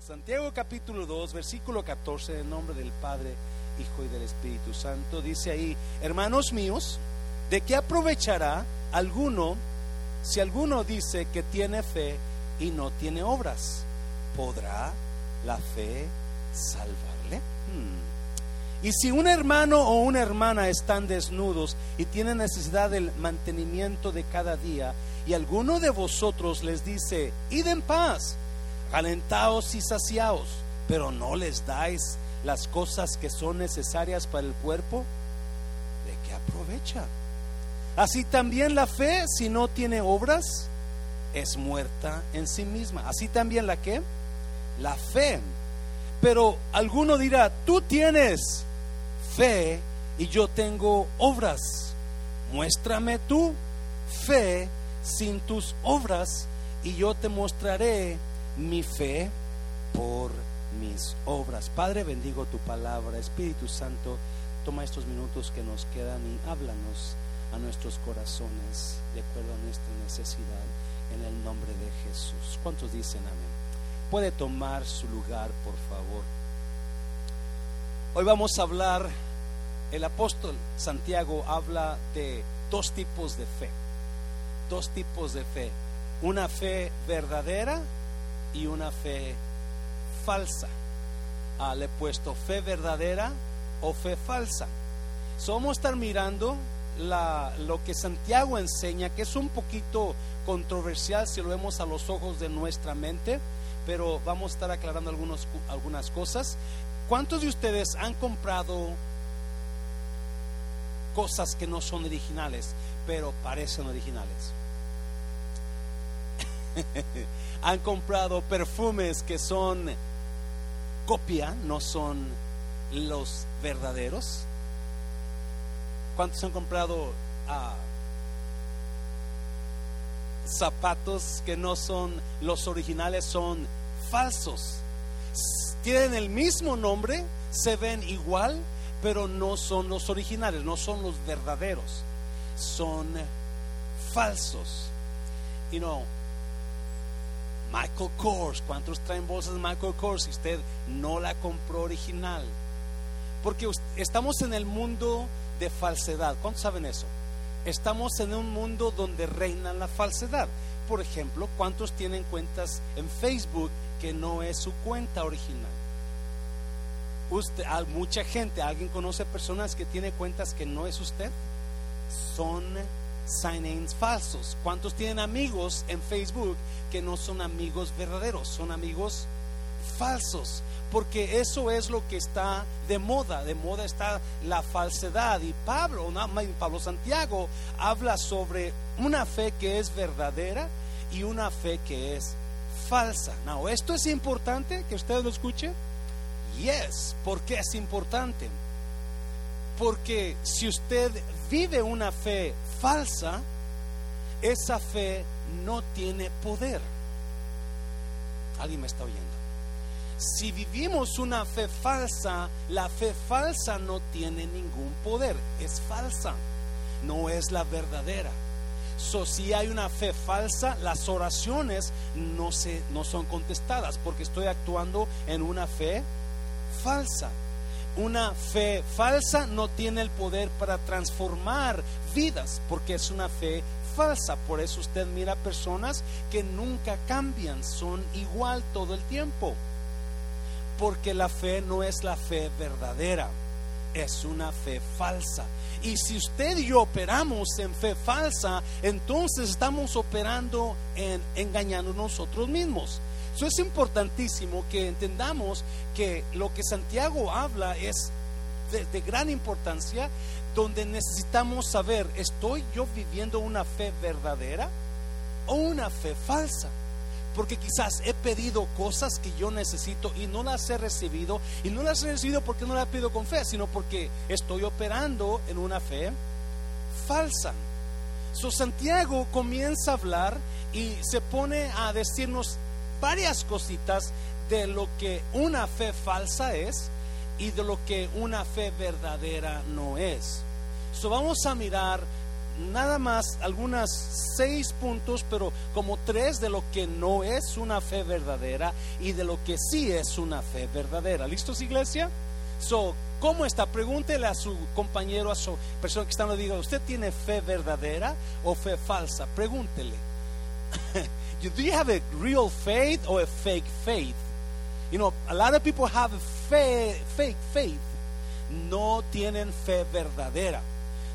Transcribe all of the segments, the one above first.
Santiago capítulo 2, versículo 14, en nombre del Padre, Hijo y del Espíritu Santo, dice ahí, hermanos míos, ¿de qué aprovechará alguno si alguno dice que tiene fe y no tiene obras? ¿Podrá la fe salvarle? Hmm. Y si un hermano o una hermana están desnudos y tienen necesidad del mantenimiento de cada día, y alguno de vosotros les dice, id en paz, alentaos y saciaos, pero no les dais las cosas que son necesarias para el cuerpo, ¿de qué aprovecha? Así también la fe, si no tiene obras, es muerta en sí misma. Así también la? La fe. Pero alguno dirá, tú tienes fe y yo tengo obras. Muéstrame tu fe sin tus obras y yo te mostraré mi fe por mis obras. Padre, bendigo tu palabra. Espíritu Santo, toma estos minutos que nos quedan y háblanos a nuestros corazones de acuerdo a nuestra necesidad en el nombre de Jesús. ¿Cuántos dicen amén? Puede tomar su lugar, por favor. Hoy vamos a hablar, el apóstol Santiago habla de dos tipos de fe. Dos tipos de fe. Una fe verdadera y una fe falsa. Ah, le he puesto fe verdadera o fe falsa. Somos estar mirando lo que Santiago enseña, que es un poquito controversial si lo vemos a los ojos de nuestra mente, pero vamos a estar aclarando algunas cosas. ¿Cuántos de ustedes han comprado cosas que no son originales, pero parecen originales? han comprado perfumes que son copia, no son los verdaderos. ¿Cuántos han comprado ah, zapatos que no son los originales, son falsos? Tienen el mismo nombre, se ven igual, pero no son los originales, no son los verdaderos, son falsos. Y no, Michael Kors. ¿Cuántos traen bolsas de Michael Kors si usted no la compró original? Porque estamos en el mundo de falsedad. ¿Cuántos saben eso? Estamos en un mundo donde reina la falsedad. Por ejemplo, ¿cuántos tienen cuentas en Facebook que no es su cuenta original? Usted, mucha gente, alguien conoce personas que tiene cuentas que no es usted. Son sign-ins falsos. ¿Cuántos tienen amigos en Facebook que no son amigos verdaderos? Son amigos falsos. Porque eso es lo que está de moda. De moda está la falsedad. Y Pablo, Pablo Santiago habla sobre una fe que es verdadera y una fe que es falsa. Now, ¿esto es importante que usted lo escuche? Yes. ¿Por qué es importante? Porque si usted vive una fe falsa, esa fe no tiene poder. ¿Alguien me está oyendo? Si vivimos una fe falsa, la fe falsa no tiene ningún poder, es falsa, no es la verdadera. So, si hay una fe falsa, las oraciones no, se, no son contestadas porque estoy actuando en una fe falsa. Una fe falsa no tiene el poder para transformar vidas porque es una fe falsa. Por eso usted mira personas que nunca cambian, son igual todo el tiempo. Porque la fe no es la fe verdadera, es una fe falsa. Y si usted y yo operamos en fe falsa, entonces estamos operando en engañando nosotros mismos. Eso es importantísimo que entendamos que lo que Santiago habla es de, gran importancia, donde necesitamos saber, ¿estoy yo viviendo una fe verdadera o una fe falsa? Porque quizás he pedido cosas que yo necesito y no las he recibido. Y no las he recibido porque no las he pedido con fe, sino porque estoy operando en una fe falsa. So, Santiago comienza a hablar y se pone a decirnos varias cositas de lo que una fe falsa es y de lo que una fe verdadera no es. So vamos a mirar nada más algunas seis puntos, pero como tres de lo que no es una fe verdadera y de lo que sí es una fe verdadera. ¿Listos, iglesia? So, ¿cómo está? Pregúntele a su compañero, a su persona que está en la diga, ¿usted tiene fe verdadera o fe falsa? Pregúntele. Do you have a real faith or a fake faith? You know, a lot of people have a fake faith. No tienen fe verdadera.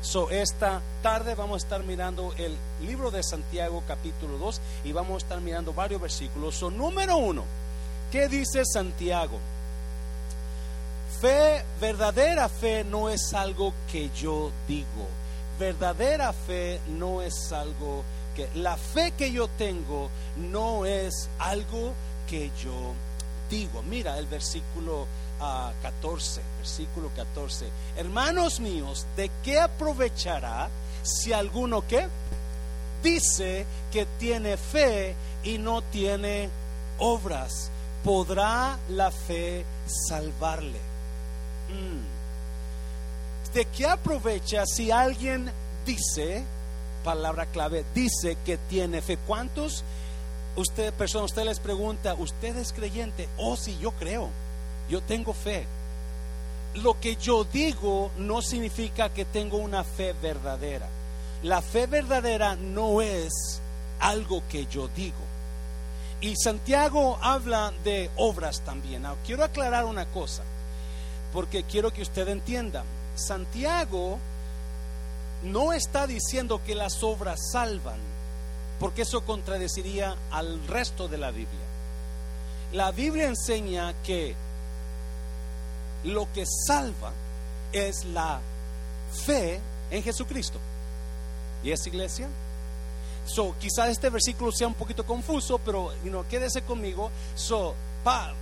So, esta tarde vamos a estar mirando el libro de Santiago capítulo 2 y vamos a estar mirando varios versículos. So, número uno, ¿qué dice Santiago? Fe, verdadera fe no es algo que yo digo. Verdadera fe no es algo que... La fe que yo tengo no es algo que yo digo. Mira el versículo 14, versículo 14. Hermanos míos, ¿de qué aprovechará si alguno que dice que tiene fe y no tiene obras? ¿Podrá la fe salvarle? Mm. ¿De qué aprovecha si alguien dice, palabra clave, dice que tiene fe? ¿Cuántos usted, persona, usted les pregunta, ¿usted es creyente? Oh, sí, yo creo yo tengo fe. Lo que yo digo no significa que tengo una fe verdadera. La fe verdadera no es algo que yo digo. Y Santiago habla de obras también. quiero aclarar una cosa, porque quiero que usted entienda. Santiago no está diciendo que las obras salvan, porque eso contradeciría al resto de la Biblia. La Biblia enseña que lo que salva es la fe en Jesucristo. ¿Y es iglesia? So, quizás este versículo sea un poquito confuso, pero you quédese conmigo. So,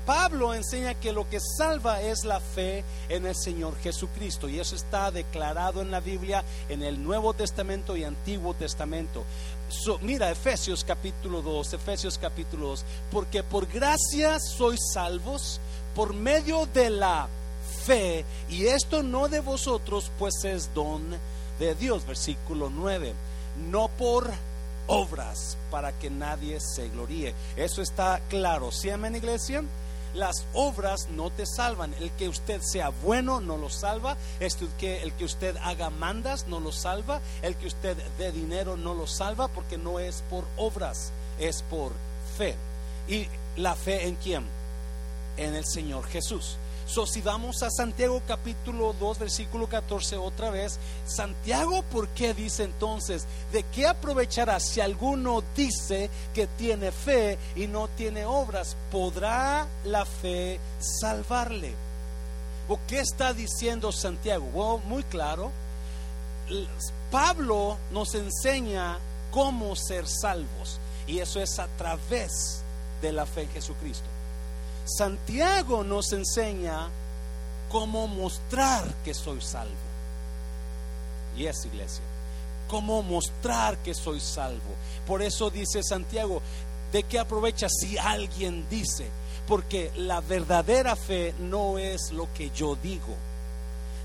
Pablo enseña que lo que salva es la fe en el Señor Jesucristo y eso está declarado en la Biblia en el Nuevo Testamento y Antiguo Testamento. Mira Efesios capítulo 2, Efesios capítulo 2, porque por gracia sois salvos por medio de la fe, y esto no de vosotros, pues es don de Dios. Versículo 9, no por obras para que nadie se gloríe. Eso está claro. ¿Sí, iglesia? Las obras no te salvan. El que usted sea bueno no lo salva. Que, el que usted haga mandas no lo salva. El que usted dé dinero no lo salva porque no es por obras, es por fe. ¿Y la fe en quién? En el Señor Jesús. So, si vamos a Santiago capítulo 2, versículo 14 otra vez, Santiago, ¿por qué dice entonces? ¿De qué aprovechará si alguno dice que tiene fe y no tiene obras? ¿Podrá la fe salvarle? ¿O qué está diciendo Santiago? Bueno, muy claro. Pablo nos enseña cómo ser salvos y eso es a través de la fe en Jesucristo. Santiago nos enseña cómo mostrar que soy salvo. Y es iglesia. Cómo mostrar que soy salvo. Por eso dice Santiago, ¿de qué aprovecha si alguien dice? Porque la verdadera fe no es lo que yo digo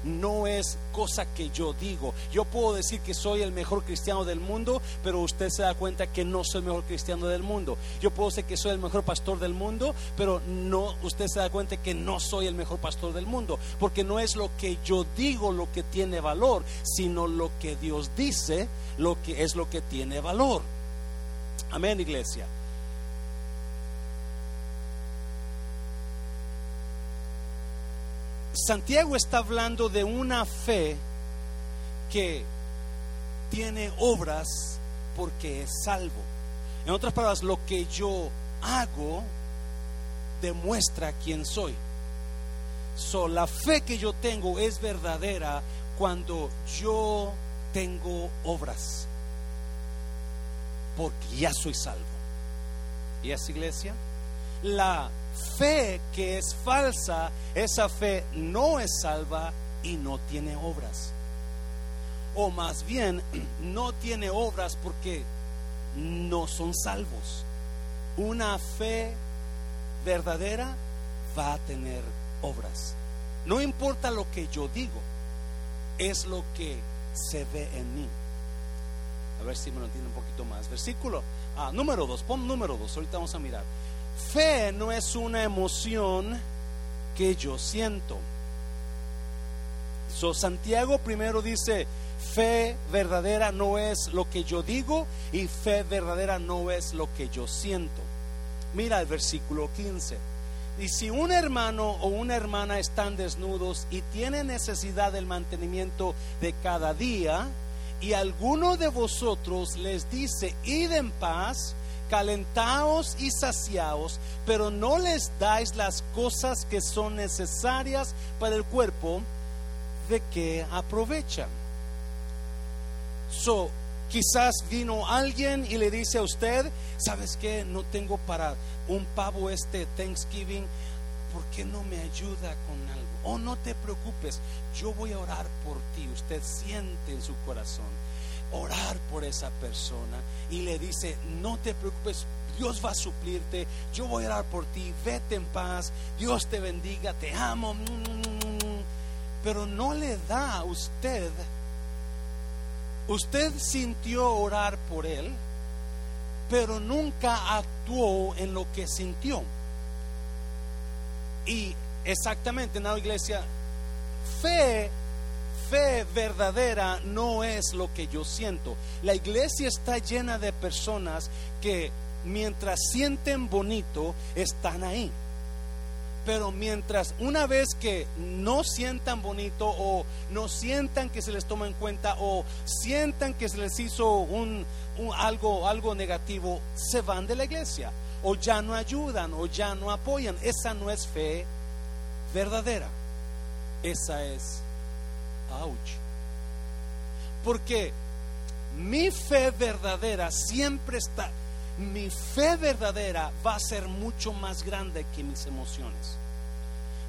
no es cosa que yo digo. Yo puedo decir que soy el mejor cristiano del mundo, pero usted se da cuenta que no soy el mejor cristiano del mundo. Yo puedo decir que soy el mejor pastor del mundo, pero no usted se da cuenta que no soy el mejor pastor del mundo, porque no es lo que yo digo lo que tiene valor, sino lo que Dios dice, lo que es lo que tiene valor. Amén, iglesia. Santiago está hablando de una fe que tiene obras porque es salvo. En otras palabras, lo que yo hago demuestra quién soy. So, la fe que yo tengo es verdadera cuando yo tengo obras. Porque ya soy salvo. ¿Y es iglesia? La fe que es falsa, esa fe no es salva y no tiene obras. O más bien, no tiene obras porque no son salvos. Una fe verdadera va a tener obras. No importa lo que yo digo, es lo que se ve en mí. A ver si me lo entiende un poquito más. Versículo ah, número 2, pon número 2, ahorita vamos a mirar. Fe no es una emoción que yo siento. So, Santiago primero dice, fe verdadera no es lo que yo digo y fe verdadera no es lo que yo siento. Mira el versículo 15. Y si un hermano o una hermana están desnudos y tienen necesidad del mantenimiento de cada día, y alguno de vosotros les dice, id en paz, calentaos y saciaos, pero no les dais las cosas que son necesarias para el cuerpo, de que aprovechan. So, quizás vino alguien y le dice a usted, ¿sabes qué? No tengo para un pavo este Thanksgiving, ¿por qué no me ayuda con algo? Oh, no te preocupes, yo voy a orar por ti. Usted siente en su corazón orar por esa persona y le dice, no te preocupes, Dios va a suplirte, yo voy a orar por ti, vete en paz, Dios te bendiga, te amo, pero no le da a usted, usted sintió orar por él, pero nunca actuó en lo que sintió. Y exactamente en la iglesia, fe fe verdadera no es lo que yo siento. La iglesia está llena de personas que mientras sienten bonito, están ahí. Pero mientras una vez que no sientan bonito o no sientan que se les toma en cuenta o sientan que se les hizo un, algo, algo negativo, se van de la iglesia o ya no ayudan o ya no apoyan. Esa no es fe verdadera. Esa es Ouch. Porque mi fe verdadera siempre está, mi fe verdadera va a ser mucho más grande que mis emociones.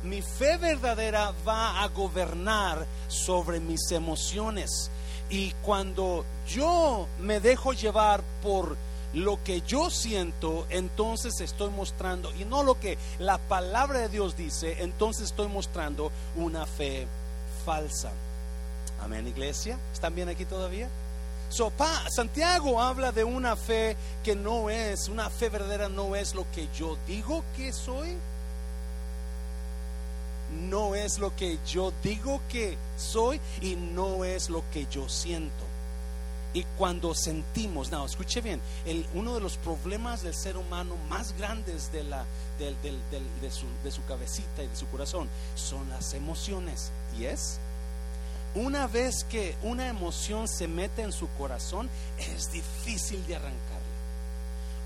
Mi fe verdadera va a gobernar sobre mis emociones. Y cuando yo me dejo llevar por lo que yo siento, entonces estoy mostrando, y no lo que la palabra de Dios dice, entonces estoy mostrando una fe falsa. Amén, iglesia. ¿Están bien aquí todavía? So, Santiago habla de una fe que no es, una fe verdadera no es lo que yo digo que soy. No es lo que yo digo que soy y no es lo que yo siento. Y cuando sentimos, no, escuche bien, uno de los problemas del ser humano más grandes de, la, de, su, de su cabecita y de su corazón son las emociones. ¿Y es? Una vez que una emoción se mete en su corazón, es difícil de arrancarle.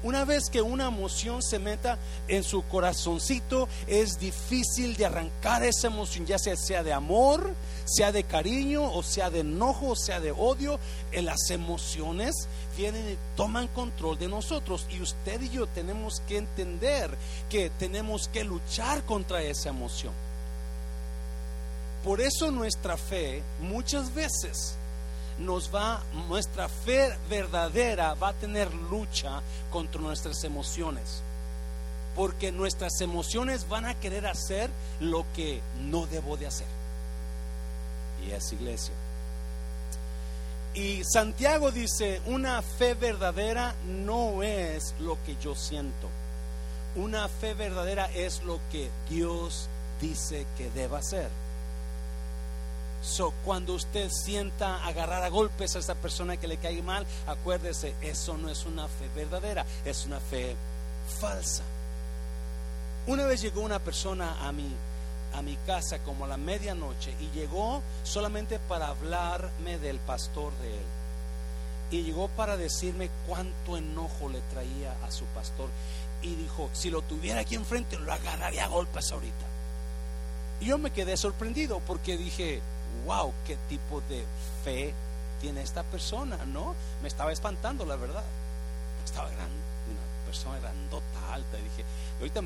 Una vez que una emoción se meta en su corazoncito, es difícil de arrancar esa emoción, ya sea, sea de amor, sea de cariño, o sea de enojo, o sea de odio. Eh, las emociones vienen y toman control de nosotros. Y usted y yo tenemos que entender que tenemos que luchar contra esa emoción. Por eso nuestra fe muchas veces nos va, nuestra fe verdadera va a tener lucha contra nuestras emociones. Porque nuestras emociones van a querer hacer lo que no debo de hacer. Y es iglesia. Y Santiago dice, una fe verdadera no es lo que yo siento. Una fe verdadera es lo que Dios dice que deba ser. So, cuando usted sienta agarrar a golpes a esa persona que le cae mal, acuérdese, eso no es una fe verdadera, es una fe falsa. Una vez llegó una persona a mi, a mi casa como a la medianoche y llegó solamente para hablarme del pastor de él. Y llegó para decirme cuánto enojo le traía a su pastor. Y dijo, si lo tuviera aquí enfrente, lo agarraría a golpes ahorita. Y yo me quedé sorprendido porque dije, wow, qué tipo de fe tiene esta persona, ¿no? Me estaba espantando, la verdad. Estaba grande, una persona grandota, alta, y dije, ahorita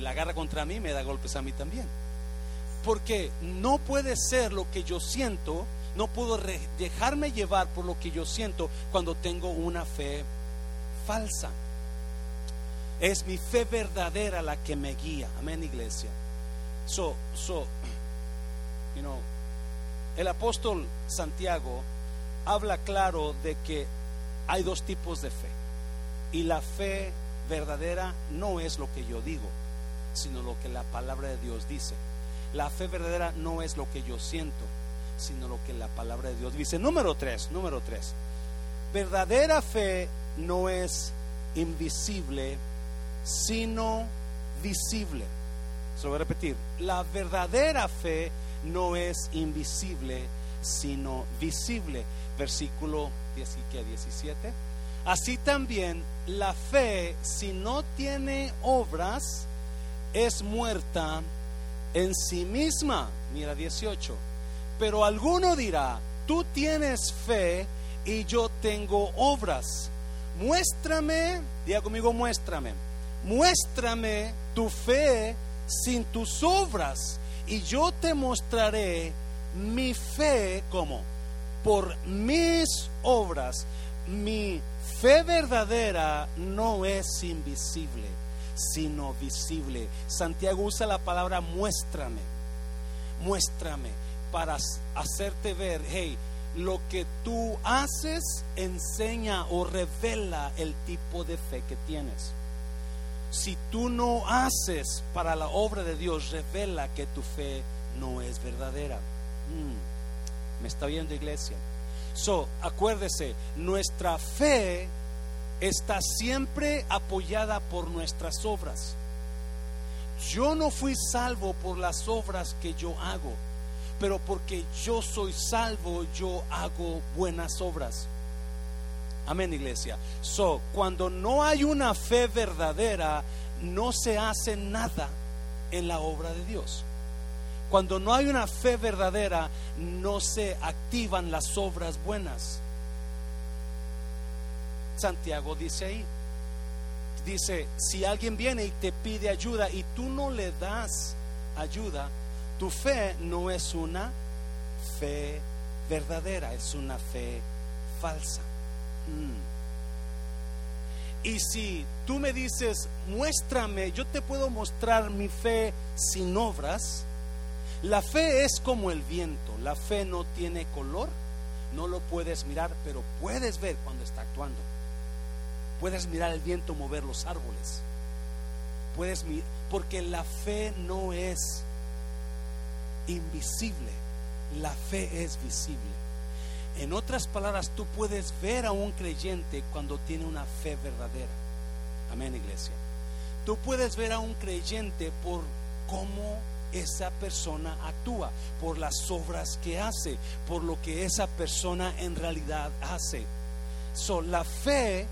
la agarra contra mí, me da golpes a mí también. Porque no puede ser lo que yo siento, no puedo dejarme llevar por lo que yo siento cuando tengo una fe falsa. Es mi fe verdadera la que me guía. Amén, iglesia. So, so, you know, el apóstol Santiago habla claro de que hay dos tipos de fe. Y la fe verdadera no es lo que yo digo, sino lo que la palabra de Dios dice. La fe verdadera no es lo que yo siento, sino lo que la palabra de Dios dice. Número tres, número tres. Verdadera fe no es invisible, sino visible. Se lo voy a repetir. La verdadera fe no es invisible, sino visible. Versículo 17. Así también la fe, si no tiene obras, es muerta en sí misma. Mira 18. Pero alguno dirá, tú tienes fe y yo tengo obras. Muéstrame, diga conmigo, muéstrame. Muéstrame tu fe sin tus obras y yo te mostraré mi fe como por mis obras. Mi fe verdadera no es invisible, sino visible. Santiago usa la palabra muéstrame, muéstrame para hacerte ver, hey, lo que tú haces enseña o revela el tipo de fe que tienes. Si tú no haces para la obra de Dios, revela que tu fe no es verdadera. Mm, me está viendo iglesia. So, acuérdese, nuestra fe está siempre apoyada por nuestras obras. Yo no fui salvo por las obras que yo hago, pero porque yo soy salvo, yo hago buenas obras. Amén, iglesia. So, cuando no hay una fe verdadera, no se hace nada en la obra de Dios. Cuando no hay una fe verdadera, no se activan las obras buenas. Santiago dice ahí, dice, si alguien viene y te pide ayuda y tú no le das ayuda, tu fe no es una fe verdadera, es una fe falsa. Mm. Y si tú me dices, muéstrame, yo te puedo mostrar mi fe sin obras, la fe es como el viento, la fe no tiene color, no lo puedes mirar, pero puedes ver cuando está actuando. Puedes mirar el viento mover los árboles. Puedes mirar, porque la fe no es invisible, la fe es visible. En otras palabras, tú puedes ver a un creyente cuando tiene una fe verdadera. Amén, iglesia. Tú puedes ver a un creyente por cómo esa persona actúa, por las obras que hace, por lo que esa persona en realidad hace. So, la fe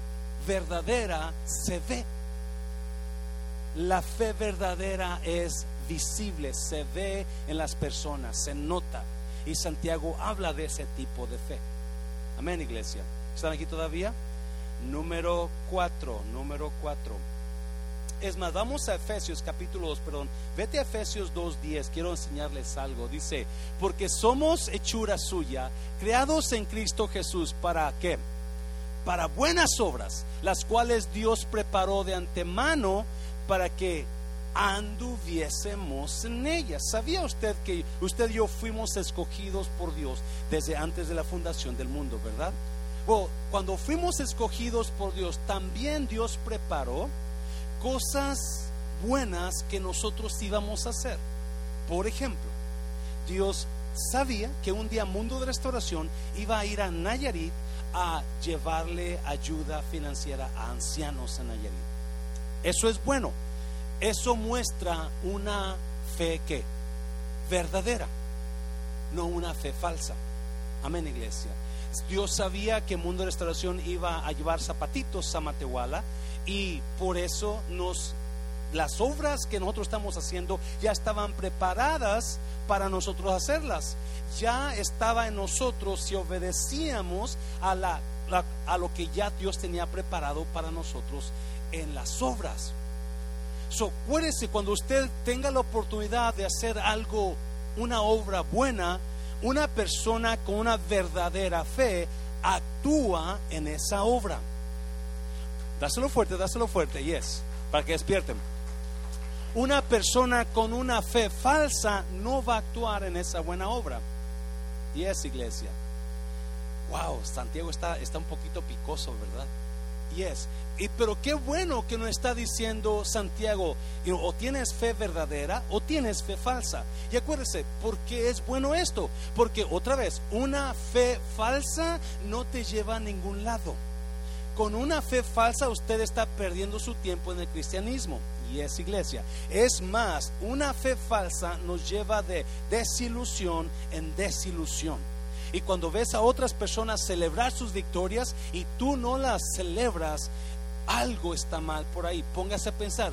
verdadera se ve. La fe verdadera es visible, se ve en las personas, se nota. Y Santiago habla de ese tipo de fe. Amén, iglesia. ¿Están aquí todavía? Número cuatro, número cuatro. Es más, vamos a Efesios capítulo 2, perdón. Vete a Efesios 2.10, quiero enseñarles algo. Dice, porque somos hechura suya, creados en Cristo Jesús, ¿para qué? Para buenas obras, las cuales Dios preparó de antemano para que anduviésemos en ellas. ¿Sabía usted que usted y yo fuimos escogidos por Dios desde antes de la fundación del mundo, verdad? Bueno, cuando fuimos escogidos por Dios, también Dios preparó cosas buenas que nosotros íbamos a hacer. Por ejemplo, Dios sabía que un día Mundo de Restauración iba a ir a Nayarit a llevarle ayuda financiera a ancianos en Nayarit. Eso es bueno. Eso muestra una fe que verdadera, no una fe falsa. Amén, iglesia. Dios sabía que Mundo de Restauración iba a llevar zapatitos a Matehuala y por eso nos las obras que nosotros estamos haciendo ya estaban preparadas para nosotros hacerlas. Ya estaba en nosotros si obedecíamos a, la, a lo que ya Dios tenía preparado para nosotros en las obras. So, acuérdese, cuando usted tenga la oportunidad de hacer algo, una obra buena, una persona con una verdadera fe actúa en esa obra. Dáselo fuerte, dáselo fuerte, yes, para que despierten. Una persona con una fe falsa no va a actuar en esa buena obra. Y es iglesia. wow, Santiago está, está un poquito picoso, ¿verdad? Yes. Y, pero qué bueno que nos está diciendo Santiago, o tienes fe verdadera o tienes fe falsa. Y acuérdese, ¿por qué es bueno esto? Porque otra vez, una fe falsa no te lleva a ningún lado. Con una fe falsa usted está perdiendo su tiempo en el cristianismo y es iglesia. Es más, una fe falsa nos lleva de desilusión en desilusión. Y cuando ves a otras personas celebrar sus victorias y tú no las celebras, algo está mal por ahí. Póngase a pensar,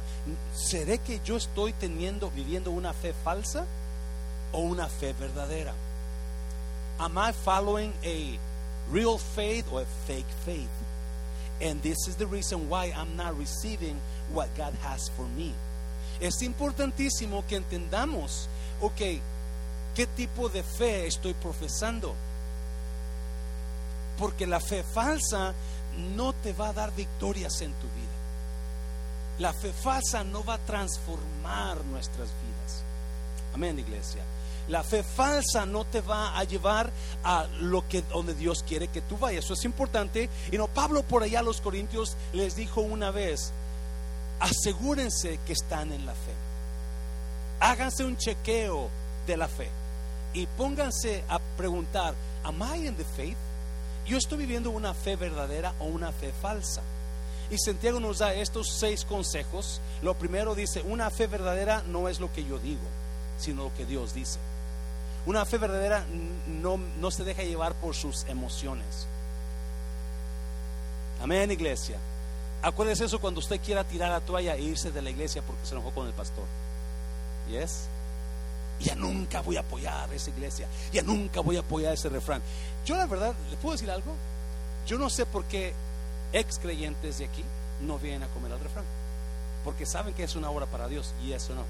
¿seré que yo estoy teniendo, viviendo una fe falsa o una fe verdadera? Am I following a real faith or a fake faith? And this is the reason why I'm not receiving what God has for me. Es importantísimo que entendamos, ok, ¿qué tipo de fe estoy profesando? Porque la fe falsa no te va a dar victorias en tu vida. La fe falsa no va a transformar nuestras vidas. Amén, iglesia. La fe falsa no te va a llevar a lo que donde Dios quiere que tú vayas. Eso es importante. Y no Pablo por allá a los corintios les dijo una vez, asegúrense que están en la fe. Háganse un chequeo de la fe y pónganse a preguntar, ¿am I in the faith? Yo estoy viviendo una fe verdadera o una fe falsa. Y Santiago nos da estos seis consejos. Lo primero dice, una fe verdadera no es lo que yo digo, sino lo que Dios dice. Una fe verdadera no, no se deja llevar por sus emociones. Amén, iglesia. Acuérdese eso cuando usted quiera tirar la toalla e irse de la iglesia porque se enojó con el pastor. ¿Yes? Ya nunca voy a apoyar esa iglesia. Ya nunca voy a apoyar ese refrán. Yo la verdad, ¿le puedo decir algo? Yo no sé por qué ex creyentes de aquí no vienen a comer al refrán. Porque saben que es una obra para Dios y eso no.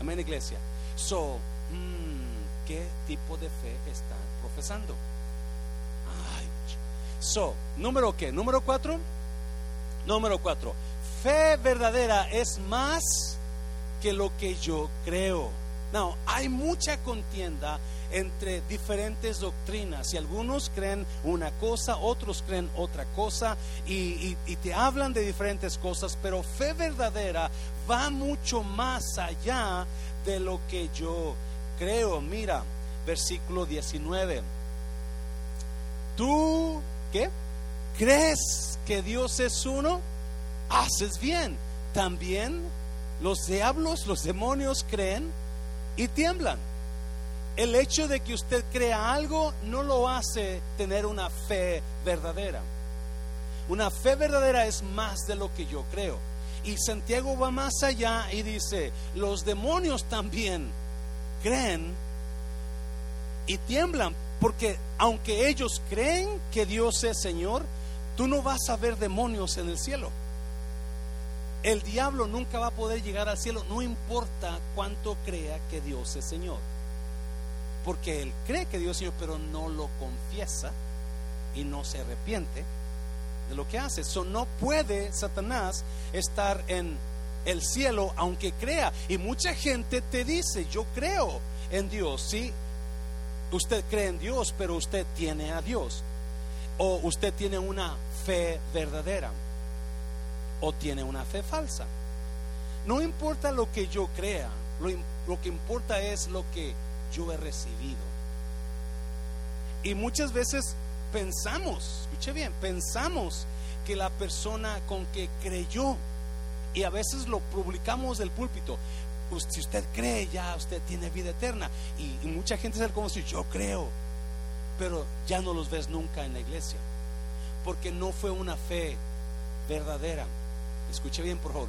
Amén, iglesia. So, hmm, ¿qué tipo de fe están profesando? Ay, so, número qué? Número cuatro. Número cuatro. Fe verdadera es más que lo que yo creo. No, hay mucha contienda entre diferentes doctrinas y algunos creen una cosa, otros creen otra cosa y, te hablan de diferentes cosas, pero fe verdadera va mucho más allá de lo que yo creo. Mira, versículo 19. ¿Tú qué? ¿Crees que Dios es uno? Haces bien. También los diablos, los demonios creen y tiemblan. El hecho de que usted crea algo no lo hace tener una fe verdadera. Una fe verdadera es más de lo que yo creo. Y Santiago va más allá y dice, los demonios también creen y tiemblan, porque aunque ellos creen que Dios es Señor, tú no vas a ver demonios en el cielo. El diablo nunca va a poder llegar al cielo, no importa cuánto crea que Dios es Señor. Porque él cree que Dios es Señor, pero no lo confiesa y no se arrepiente de lo que hace. Eso no puede Satanás estar en el cielo aunque crea. Y mucha gente te dice, yo creo en Dios, sí. Usted cree en Dios, pero usted tiene a Dios. O usted tiene una fe verdadera o tiene una fe falsa. No importa lo que yo crea, lo, que importa es lo que yo he recibido. Y muchas veces pensamos, escuche bien, pensamos que la persona con que creyó, y a veces lo publicamos del púlpito, pues, si usted cree ya, usted tiene vida eterna. Y, mucha gente sabe como si yo creo, pero ya no los ves nunca en la iglesia, porque no fue una fe verdadera. Escuche bien, por favor.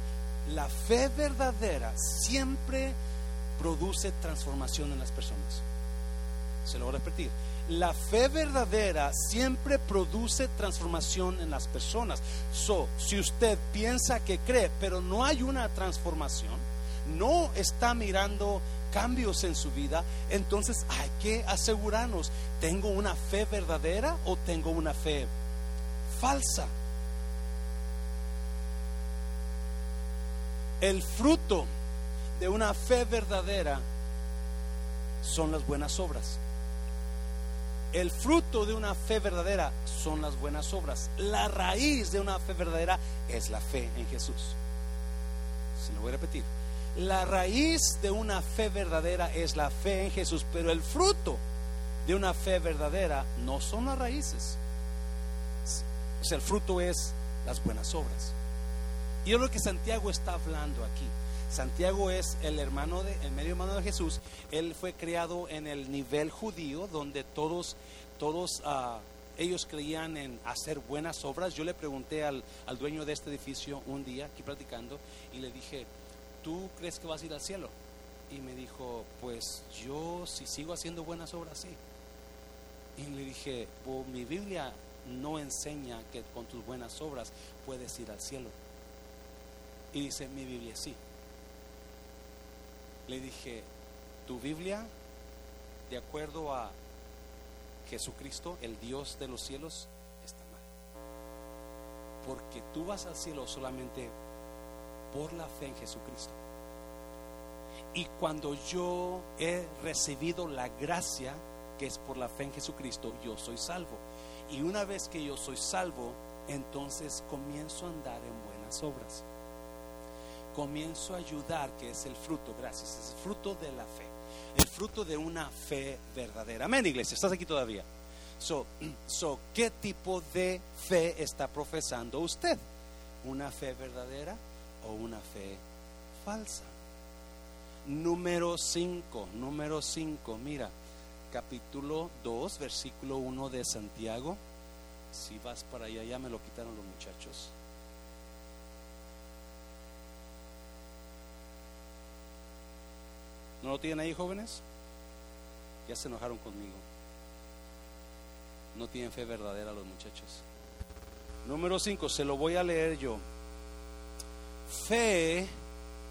La fe verdadera siempre produce transformación en las personas. Se lo voy a repetir. La fe verdadera siempre produce transformación en las personas. So, si usted piensa que cree, pero no hay una transformación, no está mirando cambios en su vida, entonces hay que asegurarnos, ¿tengo una fe verdadera o tengo una fe falsa? El fruto de una fe verdadera son las buenas obras. el fruto de una fe verdadera son las buenas obras. La raíz de una fe verdadera es la fe en Jesús. Se lo voy a repetir. La raíz de una fe verdadera es la fe en Jesús, pero el fruto de una fe verdadera no son las raíces. O sea, el fruto es las buenas obras. Y es lo que Santiago está hablando aquí. Santiago es el hermano de, el medio hermano de Jesús. Él fue criado en el nivel judío, donde todos, todos uh, ellos creían en hacer buenas obras. Yo le pregunté al, al, dueño de este edificio un día, aquí platicando, y le dije, ¿tú crees que vas a ir al cielo? Y me dijo, pues yo si sigo haciendo buenas obras, sí. Y le dije, pues, mi Biblia no enseña que con tus buenas obras puedes ir al cielo. Y dice, mi Biblia sí le dije, tu Biblia, de acuerdo a Jesucristo, el Dios de los cielos, está mal. Porque tú vas al cielo solamente por la fe en Jesucristo. Y cuando yo he recibido la gracia, que es por la fe en Jesucristo, yo soy salvo. Y una vez que yo soy salvo, entonces comienzo a andar en buenas obras comienzo a ayudar, que es el fruto, gracias, es el fruto de la fe, el fruto de una fe verdadera. Amén, iglesia, ¿estás aquí todavía? So, so, ¿qué tipo de fe está profesando usted? ¿Una fe verdadera o una fe falsa? Número 5, número 5, mira, capítulo 2, versículo 1 de Santiago. Si vas para allá, ya me lo quitaron los muchachos. ¿No lo tienen ahí, jóvenes? Ya se enojaron conmigo. No tienen fe verdadera los muchachos. Número 5, se lo voy a leer yo. Fe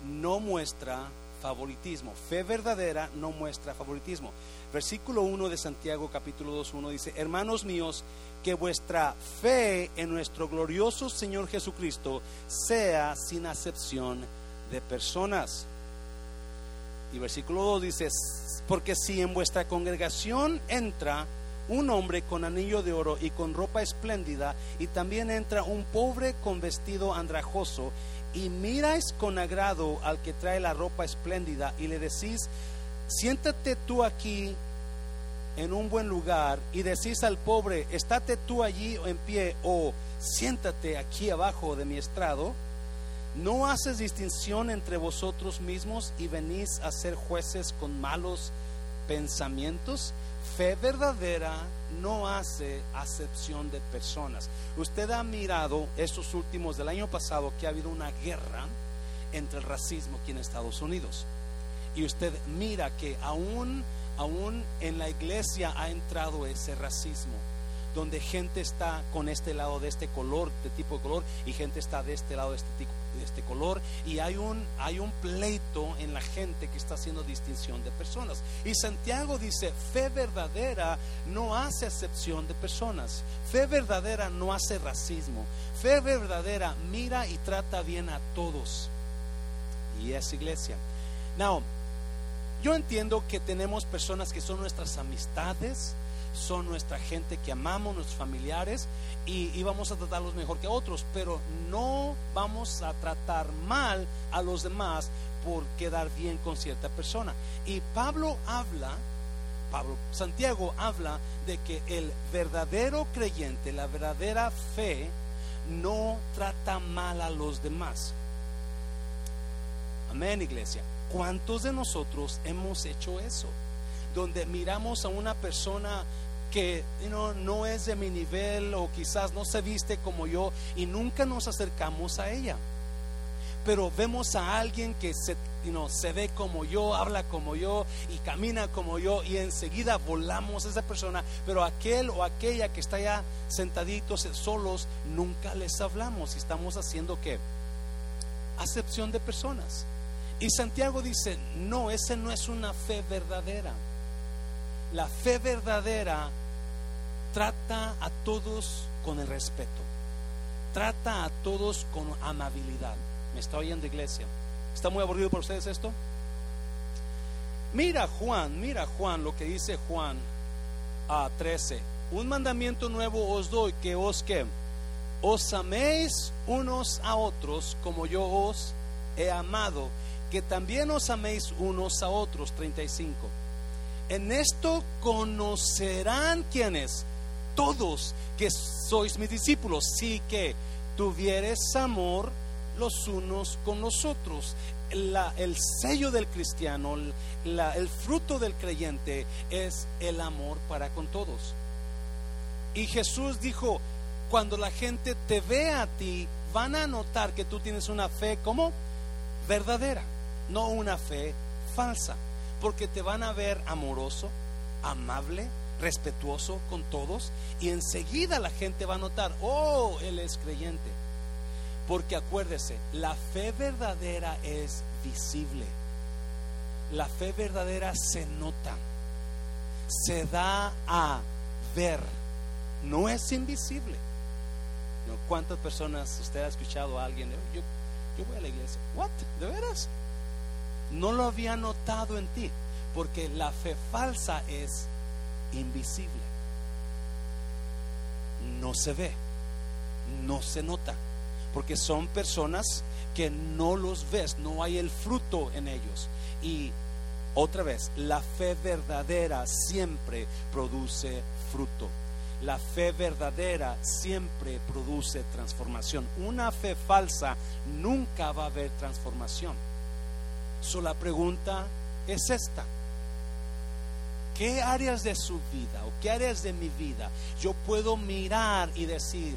no muestra favoritismo. Fe verdadera no muestra favoritismo. Versículo 1 de Santiago capítulo 2, 1 dice, hermanos míos, que vuestra fe en nuestro glorioso Señor Jesucristo sea sin acepción de personas y versículo 2 dice, porque si en vuestra congregación entra un hombre con anillo de oro y con ropa espléndida, y también entra un pobre con vestido andrajoso, y miráis con agrado al que trae la ropa espléndida, y le decís, siéntate tú aquí en un buen lugar, y decís al pobre, estate tú allí en pie, o siéntate aquí abajo de mi estrado, ¿No haces distinción entre vosotros mismos y venís a ser jueces con malos pensamientos? Fe verdadera no hace acepción de personas. Usted ha mirado estos últimos del año pasado que ha habido una guerra entre el racismo aquí en Estados Unidos. Y usted mira que aún, aún en la iglesia ha entrado ese racismo donde gente está con este lado de este color, de tipo de color, y gente está de este lado de este tipo de este color y hay un, hay un pleito en la gente que está haciendo distinción de personas. Y Santiago dice, fe verdadera no hace excepción de personas, fe verdadera no hace racismo, fe verdadera mira y trata bien a todos. Y es iglesia. Now, yo entiendo que tenemos personas que son nuestras amistades, son nuestra gente que amamos, nuestros familiares, y, vamos a tratarlos mejor que otros, pero no vamos a tratar mal a los demás por quedar bien con cierta persona. Y Pablo habla, Pablo, Santiago habla de que el verdadero creyente, la verdadera fe, no trata mal a los demás. Amén, iglesia. ¿Cuántos de nosotros hemos hecho eso? Donde miramos a una persona que no es de mi nivel o quizás no se viste como yo y nunca nos acercamos a ella. Pero vemos a alguien que se, se ve como yo, habla como yo y camina como yo y enseguida volamos a esa persona, pero aquel o aquella que está ya sentaditos solos, nunca les hablamos y estamos haciendo que acepción de personas. Y Santiago dice, no, ese no es una fe verdadera. La fe verdadera trata a todos con el respeto, trata a todos con amabilidad. ¿Me está oyendo iglesia? ¿Está muy aburrido por ustedes esto? Mira Juan, mira Juan, lo que dice Juan. a 13. Un mandamiento nuevo os doy, que os que os améis unos a otros como yo os he amado, que también os améis unos a otros. 35. En esto conocerán quienes, todos que sois mis discípulos, sí que tuvieres amor los unos con los otros. el sello del cristiano, el fruto del creyente es el amor para con todos. Y Jesús dijo, cuando la gente te vea a ti, van a notar que tú tienes una fe como verdadera, no una fe falsa, porque te van a ver amoroso, amable, respetuoso con todos y enseguida la gente va a notar, oh, él es creyente. Porque acuérdese, la fe verdadera es visible. La fe verdadera se nota, se da a ver, no es invisible. ¿Cuántas personas usted ha escuchado a alguien? Yo, yo voy a la iglesia. ¿What? ¿De veras? No lo había notado en ti, porque la fe falsa es invisible. No se ve, no se nota, porque son personas que no los ves, no hay el fruto en ellos. Y otra vez, la fe verdadera siempre produce fruto. La fe verdadera siempre produce transformación. Una fe falsa nunca va a haber transformación. So, la pregunta es esta. ¿Qué áreas de su vida o qué áreas de mi vida yo puedo mirar y decir,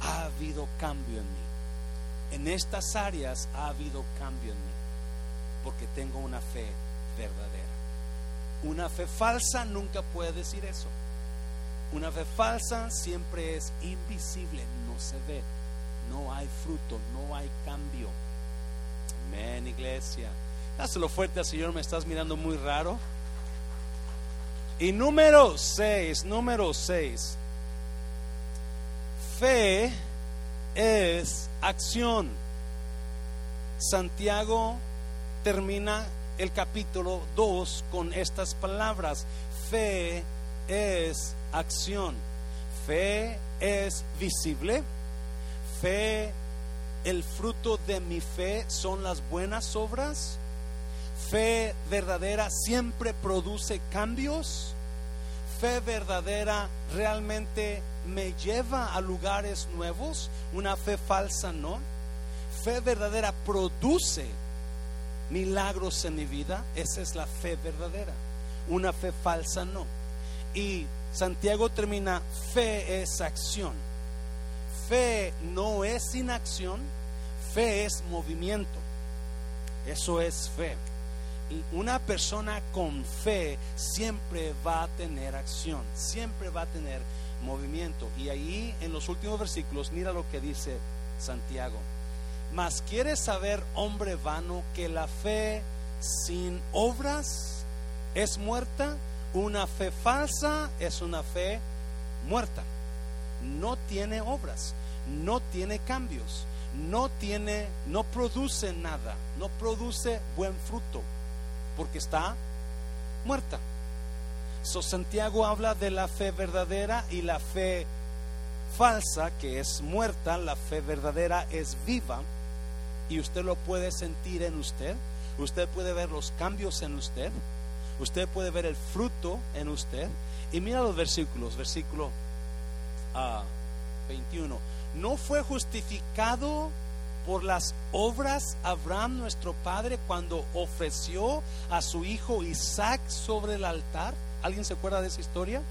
ha habido cambio en mí? En estas áreas ha habido cambio en mí, porque tengo una fe verdadera. Una fe falsa nunca puede decir eso. Una fe falsa siempre es invisible, no se ve, no hay fruto, no hay cambio. Amén, iglesia. Dáselo fuerte al Señor, me estás mirando muy raro. Y número 6, número 6. Fe es acción. Santiago termina el capítulo 2 con estas palabras. Fe es acción. Fe es visible. Fe, el fruto de mi fe son las buenas obras Fe verdadera siempre produce cambios. Fe verdadera realmente me lleva a lugares nuevos. Una fe falsa no. Fe verdadera produce milagros en mi vida. Esa es la fe verdadera. Una fe falsa no. Y Santiago termina, fe es acción. Fe no es inacción, fe es movimiento. Eso es fe una persona con fe siempre va a tener acción, siempre va a tener movimiento. Y ahí en los últimos versículos, mira lo que dice Santiago. Mas quieres saber, hombre vano, que la fe sin obras es muerta. Una fe falsa es una fe muerta. No tiene obras, no tiene cambios, no tiene, no produce nada, no produce buen fruto porque está muerta. So, Santiago habla de la fe verdadera y la fe falsa, que es muerta, la fe verdadera es viva y usted lo puede sentir en usted, usted puede ver los cambios en usted, usted puede ver el fruto en usted. Y mira los versículos, versículo 21. Ah, no fue justificado por las obras Abraham nuestro padre cuando ofreció a su hijo Isaac sobre el altar. ¿Alguien se acuerda de esa historia?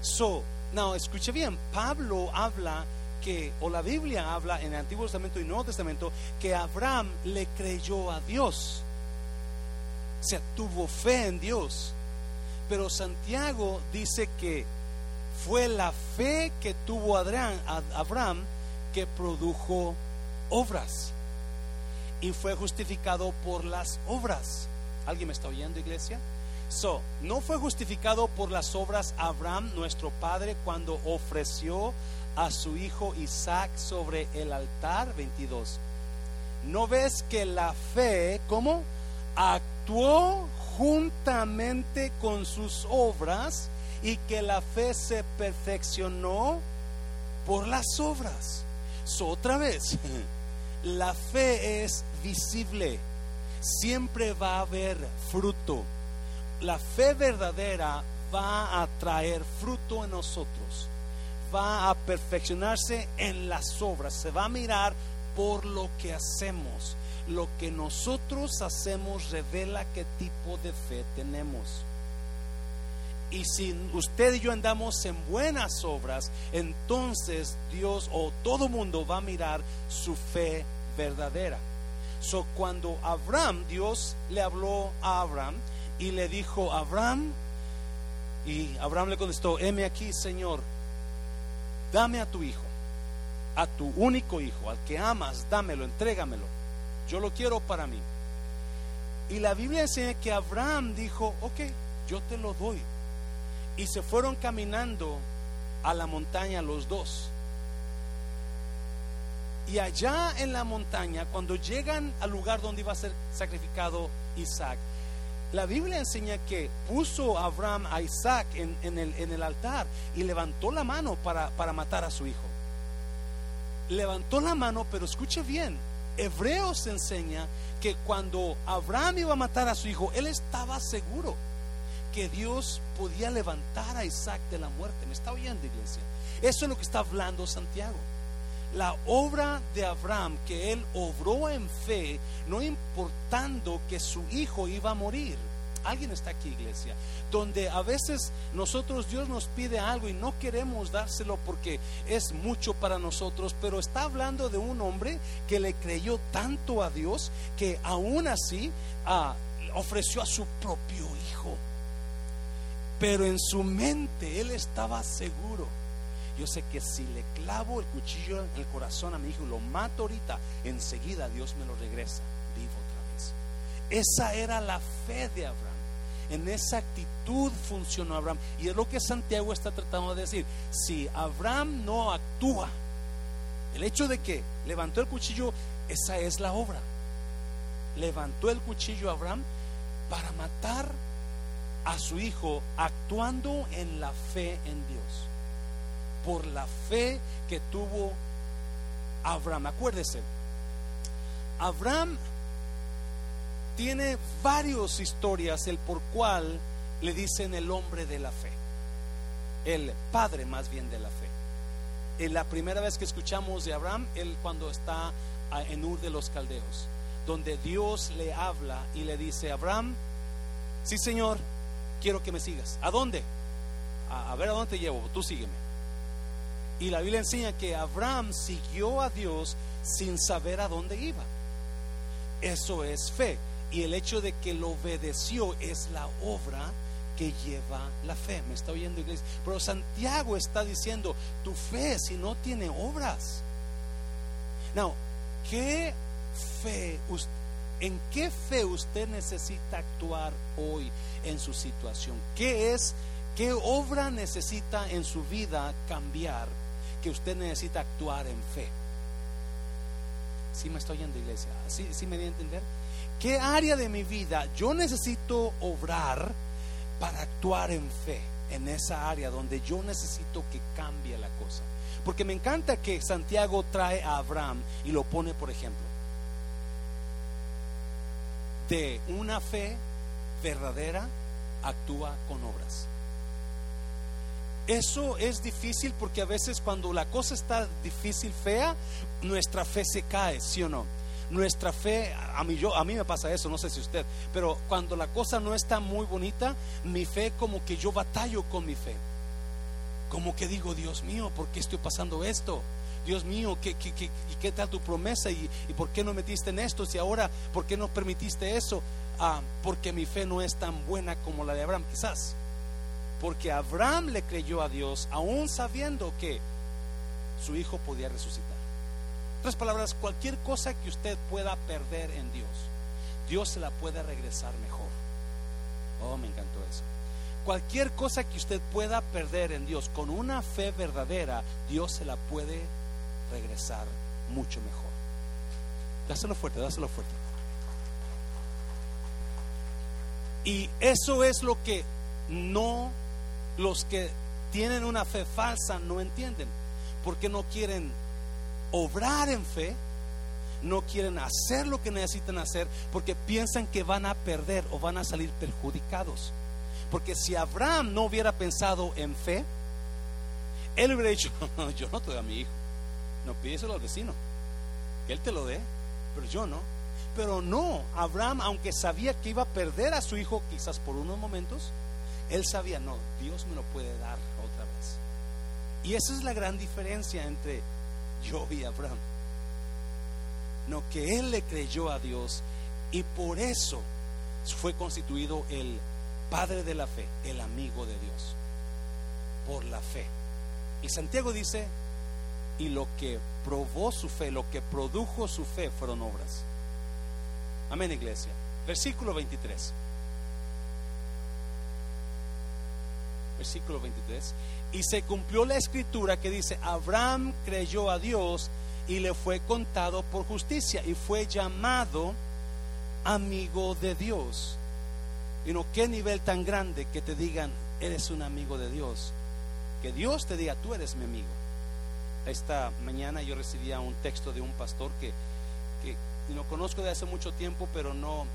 So, no, escuche bien, Pablo habla que, o la Biblia habla en el Antiguo Testamento y Nuevo Testamento, que Abraham le creyó a Dios. O sea, tuvo fe en Dios. Pero Santiago dice que fue la fe que tuvo Abraham que produjo obras y fue justificado por las obras. ¿Alguien me está oyendo, iglesia? So, no fue justificado por las obras Abraham, nuestro padre, cuando ofreció a su hijo Isaac sobre el altar 22. ¿No ves que la fe, ¿cómo? Actuó juntamente con sus obras y que la fe se perfeccionó por las obras. otra vez, la fe es visible, siempre va a haber fruto. La fe verdadera va a traer fruto en nosotros, va a perfeccionarse en las obras, se va a mirar por lo que hacemos. Lo que nosotros hacemos revela qué tipo de fe tenemos. Y si usted y yo andamos en buenas obras, entonces Dios o todo mundo va a mirar su fe verdadera. So cuando Abraham, Dios le habló a Abraham y le dijo, Abraham, y Abraham le contestó, heme aquí, Señor, dame a tu hijo, a tu único hijo, al que amas, dámelo, entrégamelo. Yo lo quiero para mí. Y la Biblia enseña que Abraham dijo, ok, yo te lo doy y se fueron caminando a la montaña los dos. Y allá en la montaña, cuando llegan al lugar donde iba a ser sacrificado Isaac, la Biblia enseña que puso Abraham a Isaac en, el, en el, altar y levantó la mano para, para matar a su hijo. Levantó la mano, pero escuche bien, Hebreos enseña que cuando Abraham iba a matar a su hijo, él estaba seguro que Dios podía levantar a Isaac de la muerte. ¿Me está oyendo, iglesia? Eso es lo que está hablando Santiago. La obra de Abraham, que él obró en fe, no importando que su hijo iba a morir. Alguien está aquí, iglesia, donde a veces nosotros Dios nos pide algo y no queremos dárselo porque es mucho para nosotros, pero está hablando de un hombre que le creyó tanto a Dios que aún así ah, ofreció a su propio hijo. Pero en su mente él estaba seguro. Yo sé que si le clavo el cuchillo en el corazón a mi hijo y lo mato ahorita, enseguida Dios me lo regresa vivo otra vez. Esa era la fe de Abraham. En esa actitud funcionó Abraham. Y es lo que Santiago está tratando de decir. Si Abraham no actúa, el hecho de que levantó el cuchillo, esa es la obra. Levantó el cuchillo Abraham para matar a su hijo actuando en la fe en Dios. Por la fe que tuvo Abraham. Acuérdese, Abraham tiene varias historias el por cual le dicen el hombre de la fe. El padre más bien de la fe. En la primera vez que escuchamos de Abraham, él cuando está en Ur de los Caldeos, donde Dios le habla y le dice, Abraham, sí Señor, quiero que me sigas. ¿A dónde? A, ver a dónde te llevo, tú sígueme. Y la Biblia enseña que Abraham siguió a Dios sin saber a dónde iba. Eso es fe. Y el hecho de que lo obedeció es la obra que lleva la fe. ¿Me está oyendo iglesia? Pero Santiago está diciendo, tu fe si no tiene obras. No, ¿qué fe, en qué fe usted necesita actuar hoy? en su situación. ¿Qué es, qué obra necesita en su vida cambiar que usted necesita actuar en fe? Si me estoy yendo, iglesia? ¿Sí, ¿Sí me voy a entender? ¿Qué área de mi vida yo necesito obrar para actuar en fe? En esa área donde yo necesito que cambie la cosa. Porque me encanta que Santiago trae a Abraham y lo pone, por ejemplo, de una fe verdadera actúa con obras. Eso es difícil porque a veces cuando la cosa está difícil, fea, nuestra fe se cae, ¿sí o no? Nuestra fe, a mí, yo, a mí me pasa eso, no sé si usted, pero cuando la cosa no está muy bonita, mi fe como que yo batallo con mi fe. Como que digo, Dios mío, ¿por qué estoy pasando esto? Dios mío, ¿qué, qué, qué, qué tal tu promesa? ¿Y, ¿Y por qué no metiste en esto? Si ahora, ¿por qué no permitiste eso? Ah, porque mi fe no es tan buena como la de Abraham, quizás. Porque Abraham le creyó a Dios, aún sabiendo que su hijo podía resucitar. Otras palabras, cualquier cosa que usted pueda perder en Dios, Dios se la puede regresar mejor. Oh, me encantó eso. Cualquier cosa que usted pueda perder en Dios con una fe verdadera, Dios se la puede regresar mucho mejor. Dáselo fuerte, dáselo fuerte. Y eso es lo que no los que tienen una fe falsa no entienden, porque no quieren obrar en fe, no quieren hacer lo que necesitan hacer, porque piensan que van a perder o van a salir perjudicados. Porque si Abraham no hubiera pensado en fe, él hubiera dicho, yo no te doy a mi hijo, no pídeselo al vecino, que él te lo dé, pero yo no. Pero no, Abraham, aunque sabía que iba a perder a su hijo quizás por unos momentos, él sabía, no, Dios me lo puede dar otra vez. Y esa es la gran diferencia entre yo y Abraham. No, que él le creyó a Dios y por eso fue constituido el padre de la fe, el amigo de Dios, por la fe. Y Santiago dice, y lo que probó su fe, lo que produjo su fe fueron obras. Amén, iglesia. Versículo 23. Versículo 23. Y se cumplió la escritura que dice, Abraham creyó a Dios y le fue contado por justicia y fue llamado amigo de Dios. Y no, qué nivel tan grande que te digan, eres un amigo de Dios. Que Dios te diga, tú eres mi amigo. Esta mañana yo recibía un texto de un pastor que, que lo conozco de hace mucho tiempo, pero no,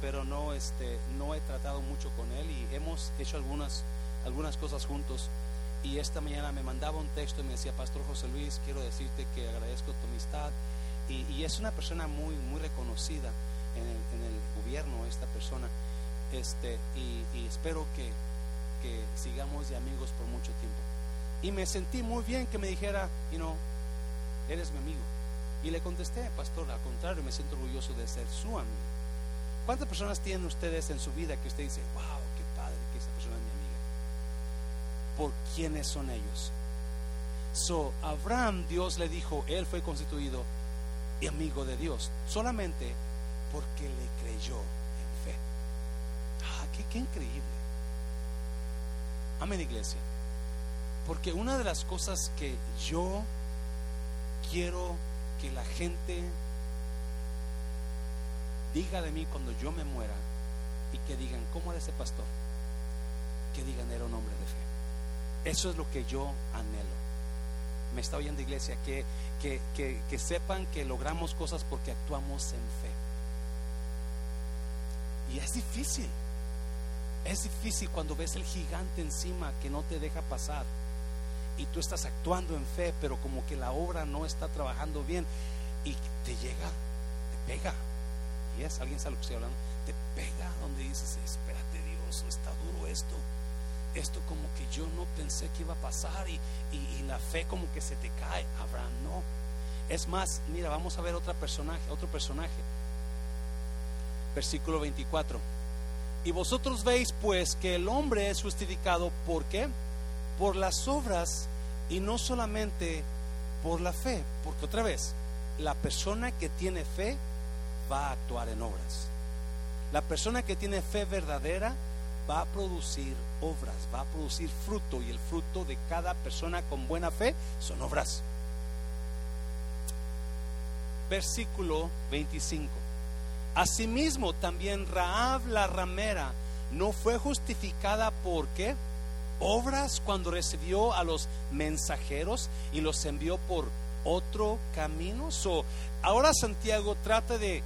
pero no, este, no he tratado mucho con él y hemos hecho algunas, algunas cosas juntos. Y esta mañana me mandaba un texto y me decía, Pastor José Luis, quiero decirte que agradezco tu amistad. Y, es una persona muy, muy reconocida en el, en el gobierno, esta persona. Este, y, espero que, que, sigamos de amigos por mucho tiempo. Y me sentí muy bien que me dijera, you know, eres mi amigo. Y le contesté, pastor, al contrario, me siento orgulloso de ser su amigo. ¿Cuántas personas tienen ustedes en su vida que usted dice, wow, qué padre que esa persona es mi amiga? ¿Por quiénes son ellos? So, Abraham, Dios le dijo, él fue constituido amigo de Dios, solamente porque le creyó qué, increíble. Amén, iglesia. Porque una de las cosas que yo quiero que la gente diga de mí cuando yo me muera y que digan, ¿cómo era ese pastor? Que digan, era un hombre de fe. Eso es lo que yo anhelo. Me está oyendo iglesia, que, que, que, que sepan que logramos cosas porque actuamos en fe. Y es difícil. Es difícil cuando ves el gigante encima que no te deja pasar y tú estás actuando en fe, pero como que la obra no está trabajando bien y te llega, te pega. Y es, alguien sabe lo que estoy hablando, te pega donde dices, espérate Dios, está duro esto. Esto como que yo no pensé que iba a pasar y, y la fe como que se te cae. Abraham no. Es más, mira, vamos a ver otro personaje, otro personaje. Versículo 24. Y vosotros veis pues que el hombre es justificado por qué? Por las obras y no solamente por la fe. Porque otra vez, la persona que tiene fe va a actuar en obras. La persona que tiene fe verdadera va a producir obras, va a producir fruto y el fruto de cada persona con buena fe son obras. Versículo 25. Asimismo, también Raab la ramera no fue justificada por qué? Obras cuando recibió a los mensajeros y los envió por otro camino. So, ahora Santiago trata de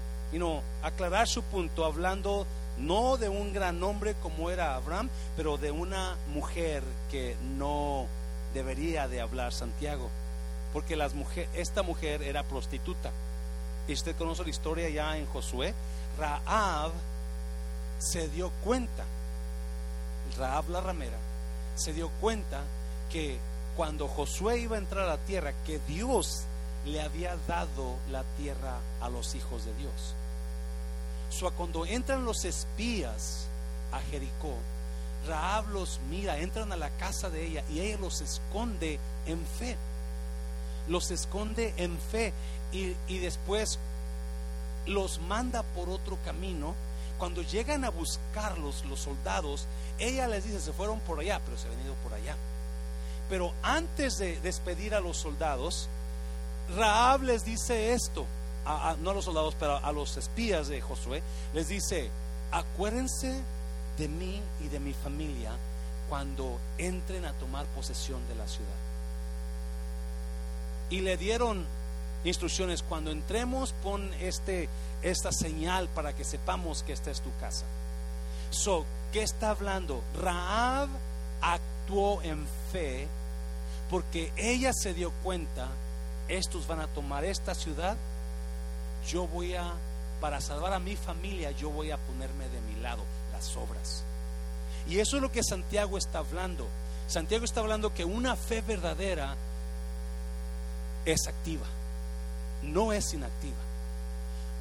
aclarar su punto hablando no de un gran hombre como era Abraham, pero de una mujer que no debería de hablar Santiago, porque las mujer, esta mujer era prostituta. Y usted conoce la historia ya en Josué. Raab se dio cuenta, Raab la ramera, se dio cuenta que cuando Josué iba a entrar a la tierra, que Dios le había dado la tierra a los hijos de Dios. So, cuando entran los espías a Jericó, Raab los mira, entran a la casa de ella y ella los esconde en fe. Los esconde en fe y, después los manda por otro camino. Cuando llegan a buscarlos los soldados, ella les dice, se fueron por allá, pero se han venido por allá. Pero antes de despedir a los soldados, Raab les dice esto, no a los soldados, pero a los espías de Josué, les dice, acuérdense de mí y de mi familia cuando entren a tomar posesión de la ciudad. Y le dieron instrucciones, cuando entremos pon este, esta señal para que sepamos que esta es tu casa. So, ¿qué está hablando? Raab actuó en fe porque ella se dio cuenta, estos van a tomar esta ciudad, yo voy a, para salvar a mi familia, yo voy a ponerme de mi lado las obras. Y eso es lo que Santiago está hablando. Santiago está hablando que una fe verdadera es activa, no es inactiva.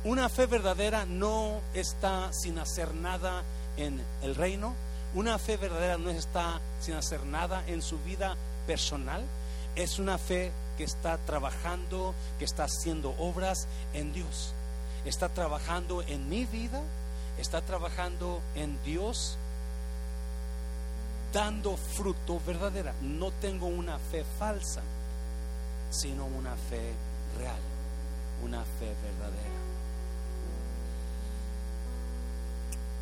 Una fe verdadera no está sin hacer nada en el reino. Una fe verdadera no está sin hacer nada en su vida personal. Es una fe que está trabajando, que está haciendo obras en Dios. Está trabajando en mi vida, está trabajando en Dios, dando fruto verdadera. No tengo una fe falsa, sino una fe real, una fe verdadera.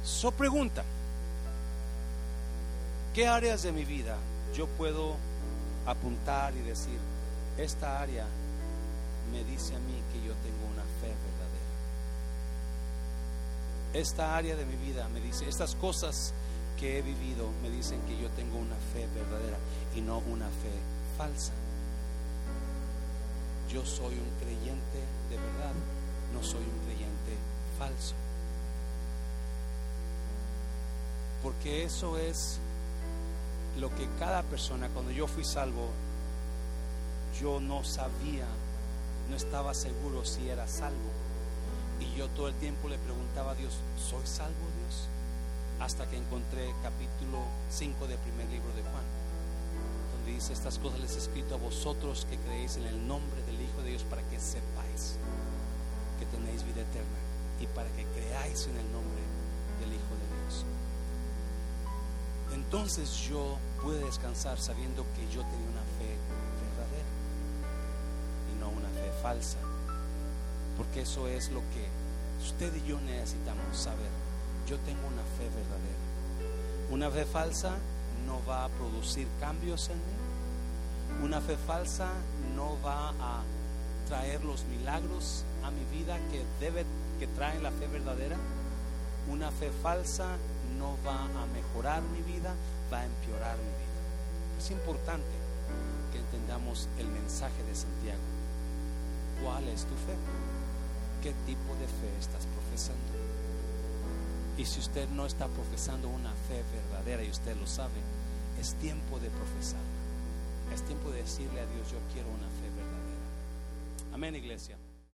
So pregunta, ¿qué áreas de mi vida yo puedo apuntar y decir, esta área me dice a mí que yo tengo una fe verdadera? Esta área de mi vida me dice, estas cosas que he vivido me dicen que yo tengo una fe verdadera y no una fe falsa. Yo soy un creyente de verdad, no soy un creyente falso. Porque eso es lo que cada persona, cuando yo fui salvo, yo no sabía, no estaba seguro si era salvo. Y yo todo el tiempo le preguntaba a Dios, ¿soy salvo Dios? Hasta que encontré capítulo 5 del primer libro de Juan, dice, estas cosas les he escrito a vosotros que creéis en el nombre del Hijo de Dios para que sepáis que tenéis vida eterna y para que creáis en el nombre del Hijo de Dios entonces yo pude descansar sabiendo que yo tenía una fe verdadera y no una fe falsa. Porque eso es lo que usted y yo necesitamos saber. Yo tengo una fe verdadera. Una fe falsa no va a producir cambios en mí. Una fe falsa no va a traer los milagros a mi vida que debe que traen la fe verdadera. Una fe falsa no va a mejorar mi vida, va a empeorar mi vida. Es importante que entendamos el mensaje de Santiago. ¿Cuál es tu fe? ¿Qué tipo de fe estás profesando? Y si usted no está profesando una fe verdadera y usted lo sabe, es tiempo de profesarla. Es tiempo de decirle a Dios, yo quiero una fe verdadera. Amén, iglesia.